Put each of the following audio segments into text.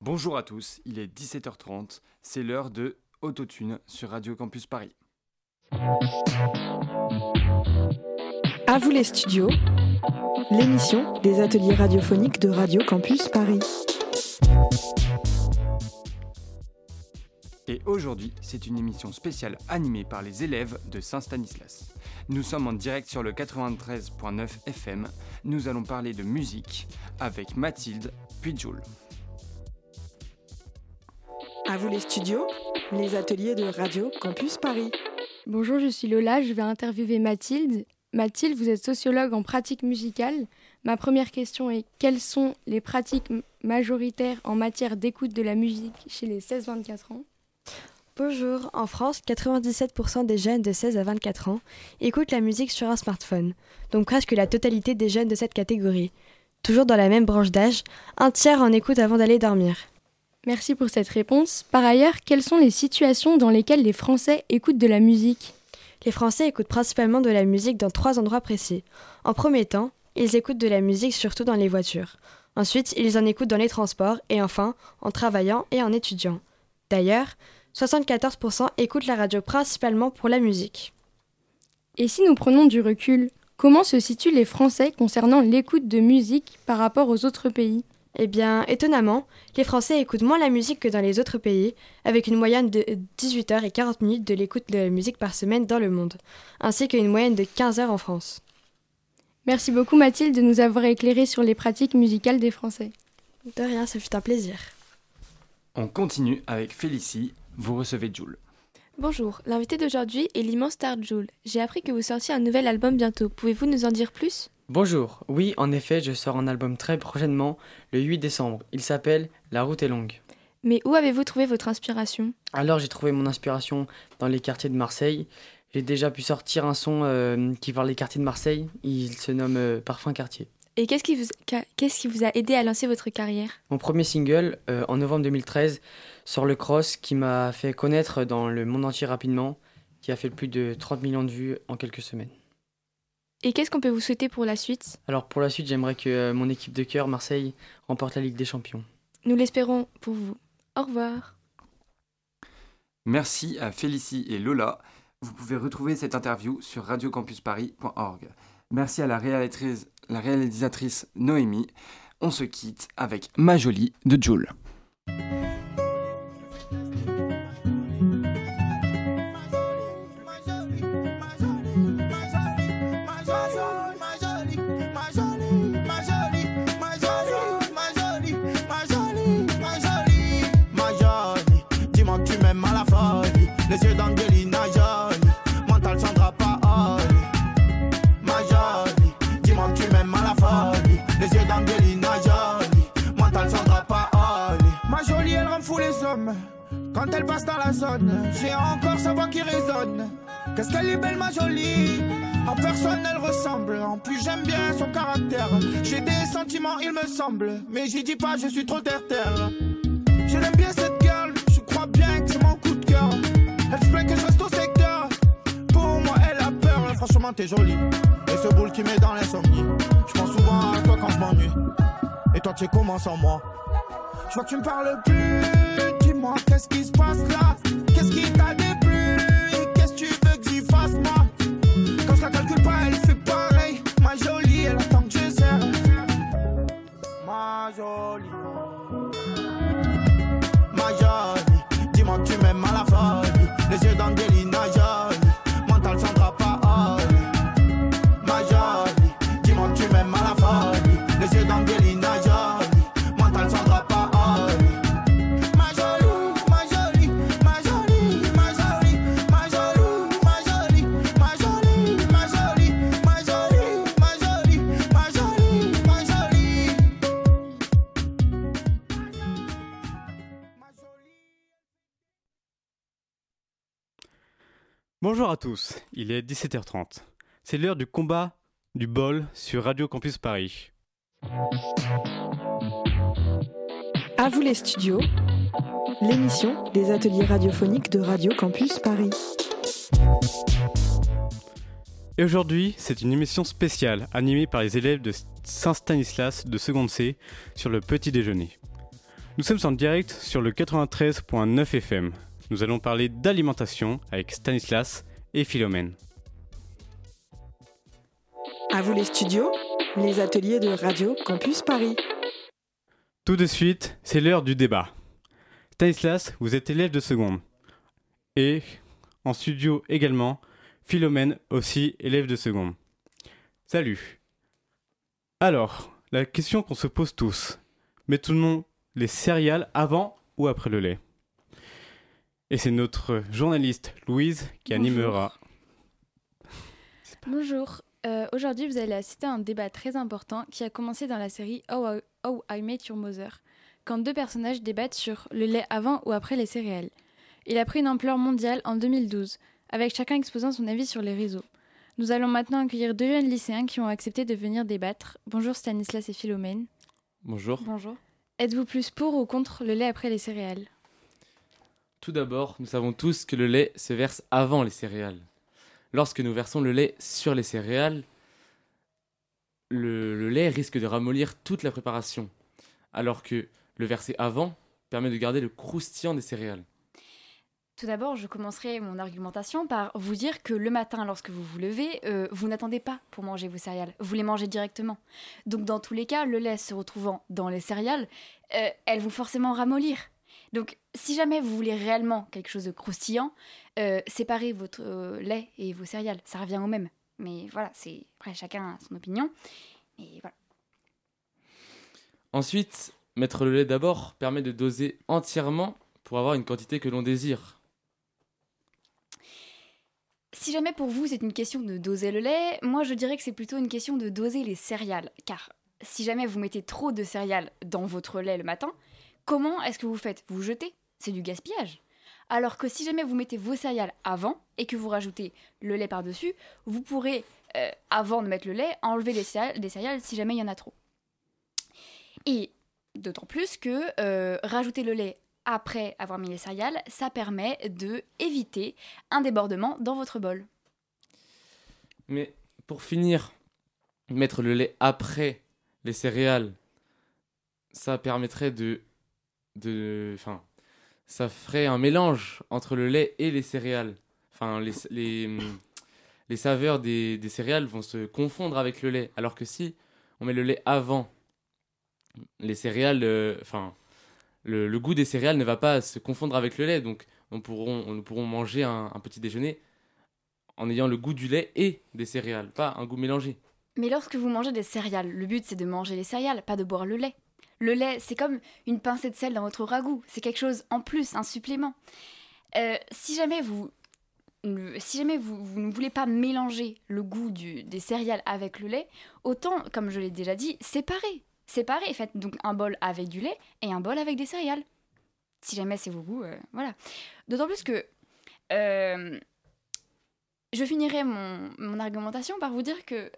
Bonjour à tous, il est 17h30, c'est l'heure de Autotune sur Radio Campus Paris. À vous les studios, l'émission des ateliers radiophoniques de Radio Campus Paris. Et aujourd'hui, c'est une émission spéciale animée par les élèves de Saint-Stanislas. Nous sommes en direct sur le 93.9 FM. Nous allons parler de musique avec Mathilde puis Jules. À vous les studios, les ateliers de Radio Campus Paris. Bonjour, je suis Lola, je vais interviewer Mathilde. Mathilde, vous êtes sociologue en pratique musicale. Ma première question est quelles sont les pratiques majoritaires en matière d'écoute de la musique chez les 16-24 ans? Bonjour, en France, 97% des jeunes de 16 à 24 ans écoutent la musique sur un smartphone, donc presque la totalité des jeunes de cette catégorie. Toujours dans la même branche d'âge, un tiers en écoute avant d'aller dormir. Merci pour cette réponse. Par ailleurs, quelles sont les situations dans lesquelles les Français écoutent de la musique? Les Français écoutent principalement de la musique dans trois endroits précis. En premier temps, ils écoutent de la musique surtout dans les voitures. Ensuite, ils en écoutent dans les transports et enfin, en travaillant et en étudiant. D'ailleurs, 74% écoutent la radio principalement pour la musique. Et si nous prenons du recul, comment se situent les Français concernant l'écoute de musique par rapport aux autres pays? Eh bien, étonnamment, les Français écoutent moins la musique que dans les autres pays, avec une moyenne de 18 h et 40 minutes de l'écoute de la musique par semaine dans le monde, ainsi qu'une moyenne de 15 heures en France. Merci beaucoup Mathilde de nous avoir éclairé sur les pratiques musicales des Français. De rien, ce fut un plaisir. On continue avec Félicie, vous recevez Jules. Bonjour, l'invité d'aujourd'hui est l'immense star Jules. J'ai appris que vous sortiez un nouvel album bientôt. Pouvez-vous nous en dire plus? Bonjour, oui, en effet, je sors un album très prochainement, le 8 décembre. Il s'appelle La route est longue. Mais où avez-vous trouvé votre inspiration? Alors j'ai trouvé mon inspiration dans les quartiers de Marseille. J'ai déjà pu sortir un son euh, qui parle des quartiers de Marseille. Il se nomme euh, Parfum Quartier. Et qu'est-ce qui, vous, qu'est-ce qui vous a aidé à lancer votre carrière? Mon premier single, euh, en novembre 2013, sort le cross qui m'a fait connaître dans le monde entier rapidement, qui a fait plus de 30 millions de vues en quelques semaines. Et qu'est-ce qu'on peut vous souhaiter pour la suite? Alors pour la suite, j'aimerais que euh, mon équipe de cœur, Marseille, remporte la Ligue des Champions. Nous l'espérons pour vous. Au revoir. Merci à Félicie et Lola. Vous pouvez retrouver cette interview sur radiocampusparis.org. Merci à la réalisatrice, la réalisatrice Noémie. On se quitte avec Ma Jolie de Jules. Personne, elle ressemble. En plus, j'aime bien son caractère. J'ai des sentiments, il me semble. Mais j'y dis pas, je suis trop terre-terre. Je l'aime bien cette girl, je crois bien que c'est mon coup de cœur. Elle se que je reste au secteur. Pour moi, elle a peur. Franchement, t'es jolie. Et ce boule qui met dans l'insomnie. Je pense souvent à toi quand je m'ennuie. Et toi, tu es comment sans moi? Je vois que tu me parles plus. Dis-moi, qu'est-ce qui se passe là? Qu'est-ce qui t'a déplu? Bonjour à tous, il est 17h30. C'est l'heure du combat du bol sur Radio Campus Paris. À vous les studios, l'émission des ateliers radiophoniques de Radio Campus Paris. Et aujourd'hui, c'est une émission spéciale animée par les élèves de Saint-Stanislas de seconde C sur le petit déjeuner. Nous sommes en direct sur le 93.9 FM. Nous allons parler d'alimentation avec Stanislas et Philomène. À vous les studios, les ateliers de Radio Campus Paris. Tout de suite, c'est l'heure du débat. Stanislas, vous êtes élève de seconde. Et en studio également, Philomène aussi élève de seconde. Salut. Alors, la question qu'on se pose tous. Mettons les céréales avant ou après le lait? Et c'est notre journaliste Louise qui Bonjour. animera. Bonjour. Euh, Aujourd'hui, vous allez assister à un débat très important qui a commencé dans la série How I, How I Met Your Mother, quand deux personnages débattent sur le lait avant ou après les céréales. Il a pris une ampleur mondiale en 2012, avec chacun exposant son avis sur les réseaux. Nous allons maintenant accueillir deux jeunes lycéens qui ont accepté de venir débattre. Bonjour Stanislas et Philomène. Bonjour. Bonjour. Êtes-vous plus pour ou contre le lait après les céréales? Tout d'abord, nous savons tous que le lait se verse avant les céréales. Lorsque nous versons le lait sur les céréales, le, lait risque de ramollir toute la préparation, alors que le verser avant permet de garder le croustillant des céréales. Tout d'abord, je commencerai mon argumentation par vous dire que le matin, lorsque vous vous levez, euh, vous n'attendez pas pour manger vos céréales, vous les mangez directement. Donc dans tous les cas, le lait se retrouvant dans les céréales, euh, elles vont forcément ramollir. Donc si jamais vous voulez réellement quelque chose de croustillant, euh, séparez votre euh, lait et vos céréales, ça revient au même. Mais voilà, c'est après chacun a son opinion. Mais voilà. Ensuite, mettre le lait d'abord permet de doser entièrement pour avoir une quantité que l'on désire. Si jamais pour vous c'est une question de doser le lait, moi je dirais que c'est plutôt une question de doser les céréales. Car si jamais vous mettez trop de céréales dans votre lait le matin, comment est-ce que vous faites Vous jetez C'est du gaspillage. Alors que si jamais vous mettez vos céréales avant et que vous rajoutez le lait par-dessus, vous pourrez, euh, avant de mettre le lait, enlever les céréales, si jamais il y en a trop. Et d'autant plus que euh, rajouter le lait après avoir mis les céréales, ça permet de éviter un débordement dans votre bol. Mais pour finir, mettre le lait après les céréales, ça permettrait de. De enfin, ça ferait un mélange entre le lait et les céréales. Enfin, les, les, saveurs des, des céréales vont se confondre avec le lait. Alors que si on met le lait avant, les céréales. euh, Enfin. le, le goût des céréales ne va pas se confondre avec le lait. Donc, on pourront, on, nous pourrons manger un petit déjeuner en ayant le goût du lait et des céréales, pas un goût mélangé. Mais lorsque vous mangez des céréales, le but c'est de manger les céréales, pas de boire le lait. Le lait, c'est comme une pincée de sel dans votre ragoût. C'est quelque chose en plus, un supplément. Euh, si jamais vous, si jamais vous, ne voulez pas mélanger le goût du- des céréales avec le lait, autant, comme je l'ai déjà dit, séparer. Séparer. Faites donc un bol avec du lait et un bol avec des céréales. Si jamais c'est vos goûts, euh, voilà. D'autant plus que euh, je finirai mon, mon argumentation par vous dire que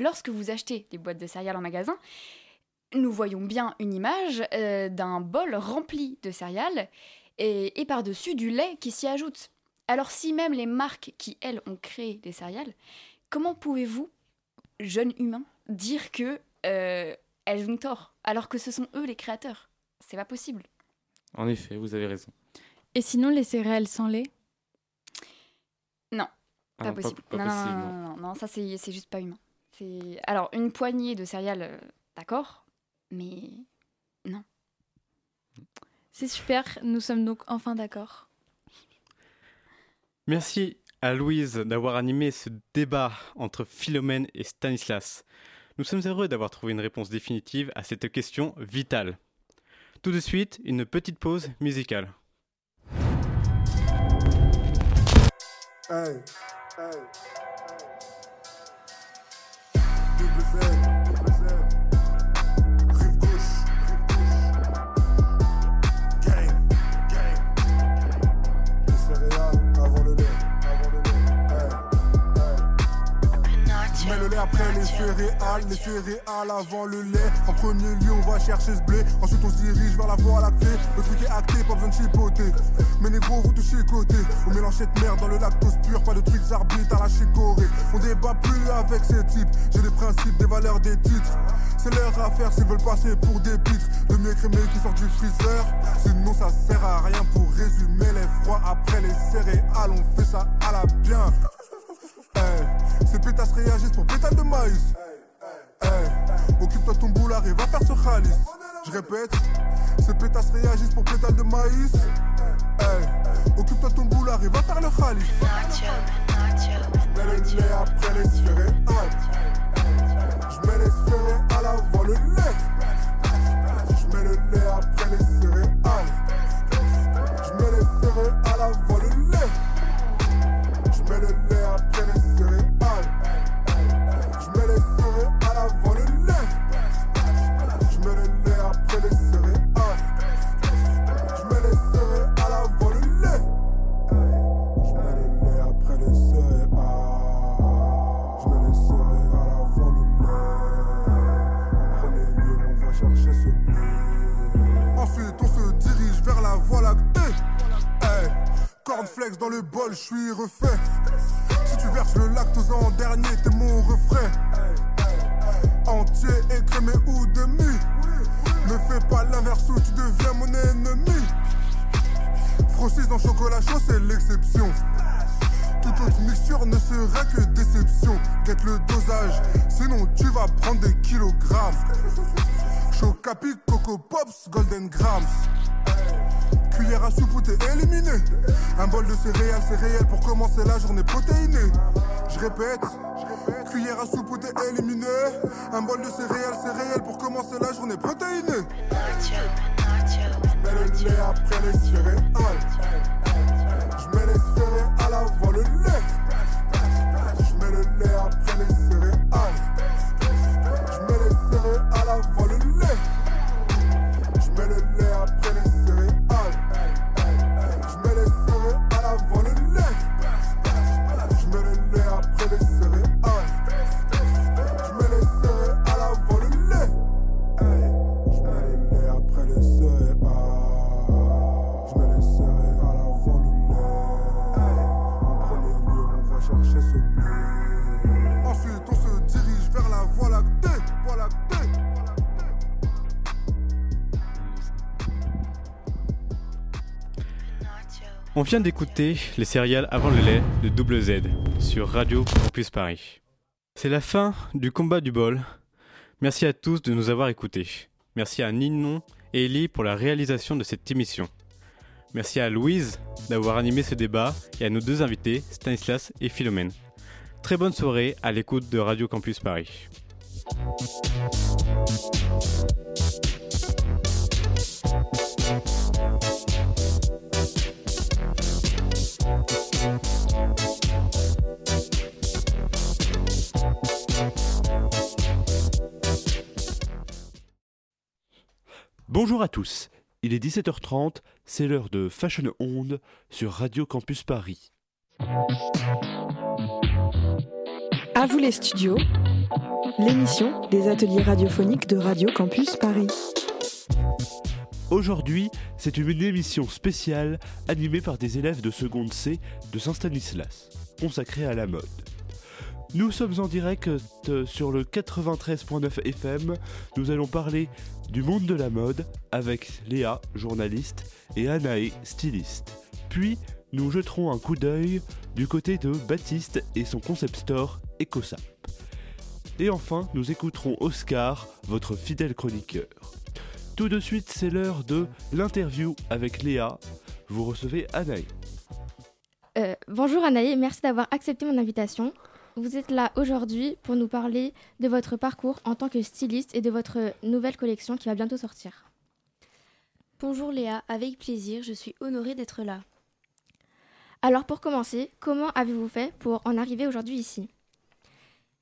lorsque vous achetez des boîtes de céréales en magasin, nous voyons bien une image euh, d'un bol rempli de céréales et, et par-dessus du lait qui s'y ajoute. Alors si même les marques qui, elles, ont créé les céréales, comment pouvez-vous, jeunes humains, dire que euh, elles ont tort alors que ce sont eux les créateurs? C'est pas possible. En effet, vous avez raison. Et sinon, les céréales sans lait? Non, Ah pas non, possible. pas non, non, possible, non, non, non, non, ça c'est juste pas humain. C'est alors une poignée de céréales, euh, d'accord, mais C'est super, nous sommes donc enfin d'accord. Merci à Louise d'avoir animé ce débat entre Philomène et Stanislas. Nous sommes heureux d'avoir trouvé une réponse définitive à cette question vitale. Tout de suite, une petite pause musicale. Hey, hey, Double céréales, les céréales avant le lait. En premier lieu, on va chercher ce blé. Ensuite, on se dirige vers la voie lactée. Le truc est acté, pas besoin de chipoter. Mais négro, vous touchez côté. On mélange cette merde dans le lactose pur. Pas de trucs arbitres à la chicorée. On débat plus avec ces types. J'ai des principes, des valeurs, des titres. C'est leur affaire s'ils veulent passer pour des pitres. Le mieux crémé qui sort du freezer. Sinon, ça sert à rien pour résumer les froids. Après les céréales, on fait ça à la bien. Hey, ces pétasses réagissent pour pétales de maïs. Occupe-toi ton boulard et va faire ce khalis. Je répète, ces pétasses réagissent pour pétales de maïs. Occupe-toi ton boulard et va faire le khalis. Je mets le lait après les. Je mets les le dosage, sinon tu vas prendre des kilogrammes. Chocapi, Coco Pops, Golden Grams. Cuillère à soupe ou t'es éliminé. Un bol de céréales, c'est réel pour commencer la journée protéinée. Je répète, cuillère à soupe ou t'es éliminé. Un bol de céréales, c'est réel pour commencer la journée protéinée. Je mets après les céréales. Je mets les céréales avant le lait. Je mets le On vient d'écouter les céréales avant le lait de Double Z sur Radio Campus Paris. C'est la fin du combat du bol. Merci à tous de nous avoir écoutés. Merci à Ninon et Ellie pour la réalisation de cette émission. Merci à Louise d'avoir animé ce débat et à nos deux invités, Stanislas et Philomène. Très bonne soirée à l'écoute de Radio Campus Paris. Bonjour à tous, il est 17h30, c'est l'heure de Fashion Onde sur Radio Campus Paris. À vous les studios, l'émission des ateliers radiophoniques de Radio Campus Paris. Aujourd'hui, c'est une émission spéciale animée par des élèves de seconde C de Saint-Stanislas, consacrée à la mode. Nous sommes en direct euh, sur le 93.9 FM. Nous allons parler du monde de la mode avec Léa, journaliste, et Anaé, styliste. Puis, nous jeterons un coup d'œil du côté de Baptiste et son concept store EcoSap. Et enfin, nous écouterons Oscar, votre fidèle chroniqueur. Tout de suite, c'est l'heure de l'interview avec Léa. Vous recevez Anaï. Euh, bonjour Anaï, merci d'avoir accepté mon invitation. Vous êtes là aujourd'hui pour nous parler de votre parcours en tant que styliste et de votre nouvelle collection qui va bientôt sortir. Bonjour Léa, avec plaisir, je suis honorée d'être là. Alors pour commencer, comment avez-vous fait pour en arriver aujourd'hui ici?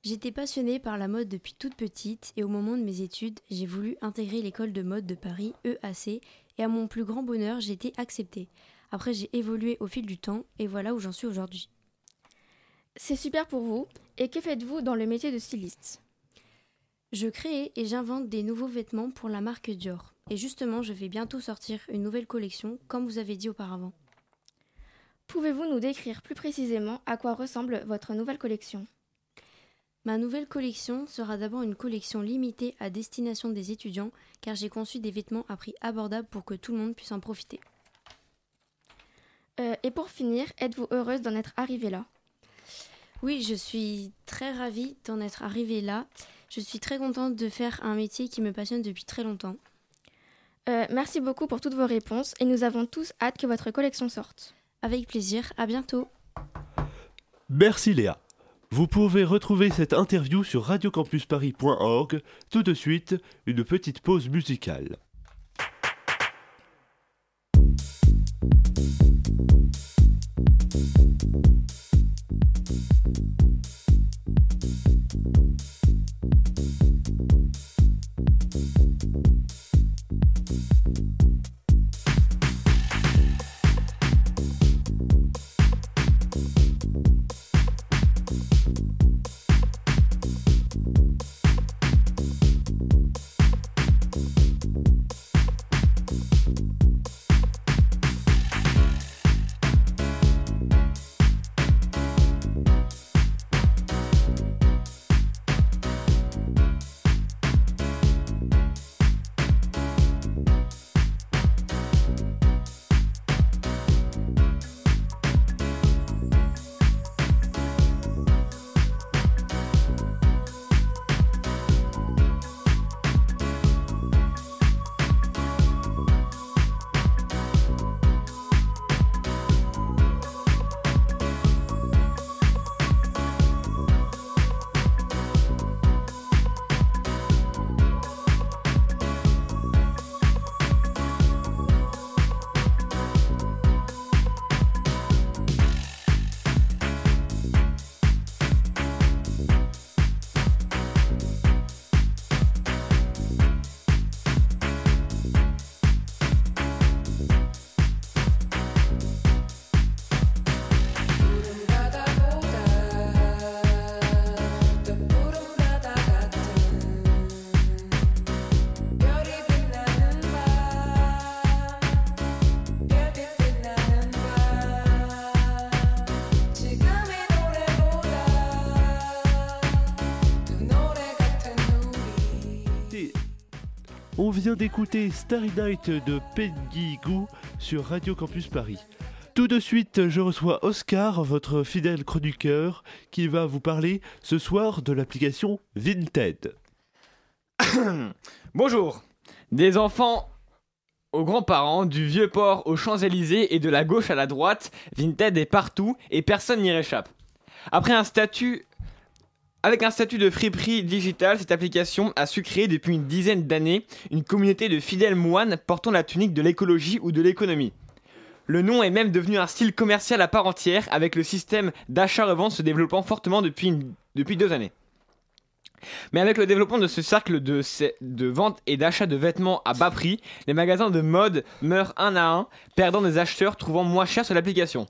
J'étais passionnée par la mode depuis toute petite et au moment de mes études, j'ai voulu intégrer l'école de mode de Paris, EAC, et à mon plus grand bonheur, j'ai été acceptée. Après, j'ai évolué au fil du temps et voilà où j'en suis aujourd'hui. C'est super pour vous. Et que faites-vous dans le métier de styliste? Je crée et j'invente des nouveaux vêtements pour la marque Dior. Et justement, je vais bientôt sortir une nouvelle collection, comme vous avez dit auparavant. Pouvez-vous nous décrire plus précisément à quoi ressemble votre nouvelle collection? Ma nouvelle collection sera d'abord une collection limitée à destination des étudiants, car j'ai conçu des vêtements à prix abordable pour que tout le monde puisse en profiter. Euh, et pour finir, êtes-vous heureuse d'en être arrivée là? Oui, je suis très ravie d'en être arrivée là. Je suis très contente de faire un métier qui me passionne depuis très longtemps. Euh, merci beaucoup pour toutes vos réponses et nous avons tous hâte que votre collection sorte. Avec plaisir, à bientôt. Merci Léa. Vous pouvez retrouver cette interview sur radiocampusparis.org. Tout de suite, une petite pause musicale. D'écouter Starry Night de Peggy Goo sur Radio Campus Paris. Tout de suite, je reçois Oscar, votre fidèle chroniqueur, qui va vous parler ce soir de l'application Vinted. Bonjour. Des enfants aux grands-parents, du vieux port aux Champs-Élysées et de la gauche à la droite, Vinted est partout et personne n'y réchappe. Après un statut avec un statut de friperie digital, cette application a su créer depuis une dizaine d'années une communauté de fidèles moines portant la tunique de l'écologie ou de l'économie. Le nom est même devenu un style commercial à part entière, avec le système d'achat-revente se développant fortement depuis, deux années. Mais avec le développement de ce cercle de, de vente et d'achat de vêtements à bas prix, les magasins de mode meurent un à un, perdant des acheteurs trouvant moins cher sur l'application.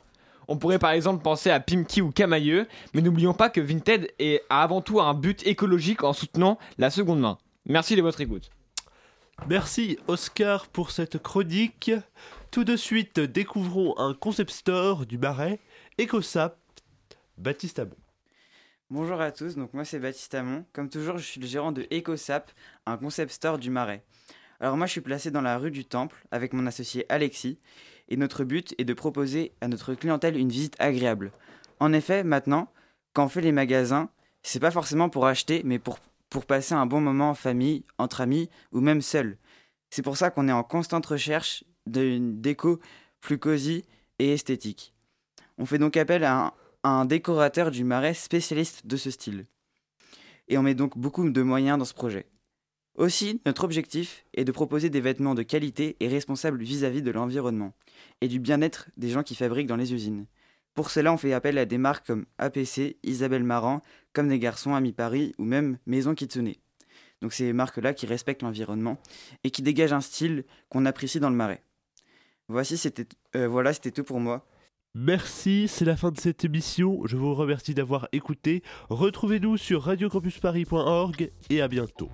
On pourrait par exemple penser à Pimki ou Camailleux, mais n'oublions pas que Vinted est, a avant tout un but écologique en soutenant la seconde main. Merci de votre écoute. Merci Oscar pour cette chronique. Tout de suite, découvrons un concept store du Marais, EcoSap, Baptiste Amon. Bonjour à tous, donc moi c'est Baptiste Amon. Comme toujours, je suis le gérant de EcoSap, un concept store du Marais. Alors moi je suis placé dans la rue du Temple avec mon associé Alexis et notre but est de proposer à notre clientèle une visite agréable. En effet, maintenant, quand on fait les magasins, c'est pas forcément pour acheter, mais pour, passer un bon moment en famille, entre amis ou même seul. C'est pour ça qu'on est en constante recherche d'une déco plus cosy et esthétique. On fait donc appel à un décorateur du Marais spécialiste de ce style. Et on met donc beaucoup de moyens dans ce projet. Aussi, notre objectif est de proposer des vêtements de qualité et responsables vis-à-vis de l'environnement et du bien-être des gens qui fabriquent dans les usines. Pour cela, on fait appel à des marques comme APC, Isabelle Marant, Comme des garçons, Ami Paris ou même Maison Kitsune. Donc ces marques-là qui respectent l'environnement et qui dégagent un style qu'on apprécie dans le marais. Voici, c'était, euh, voilà, c'était tout pour moi. Merci, c'est la fin de cette émission. Je vous remercie d'avoir écouté. Retrouvez-nous sur radiocampusparis.org et à bientôt.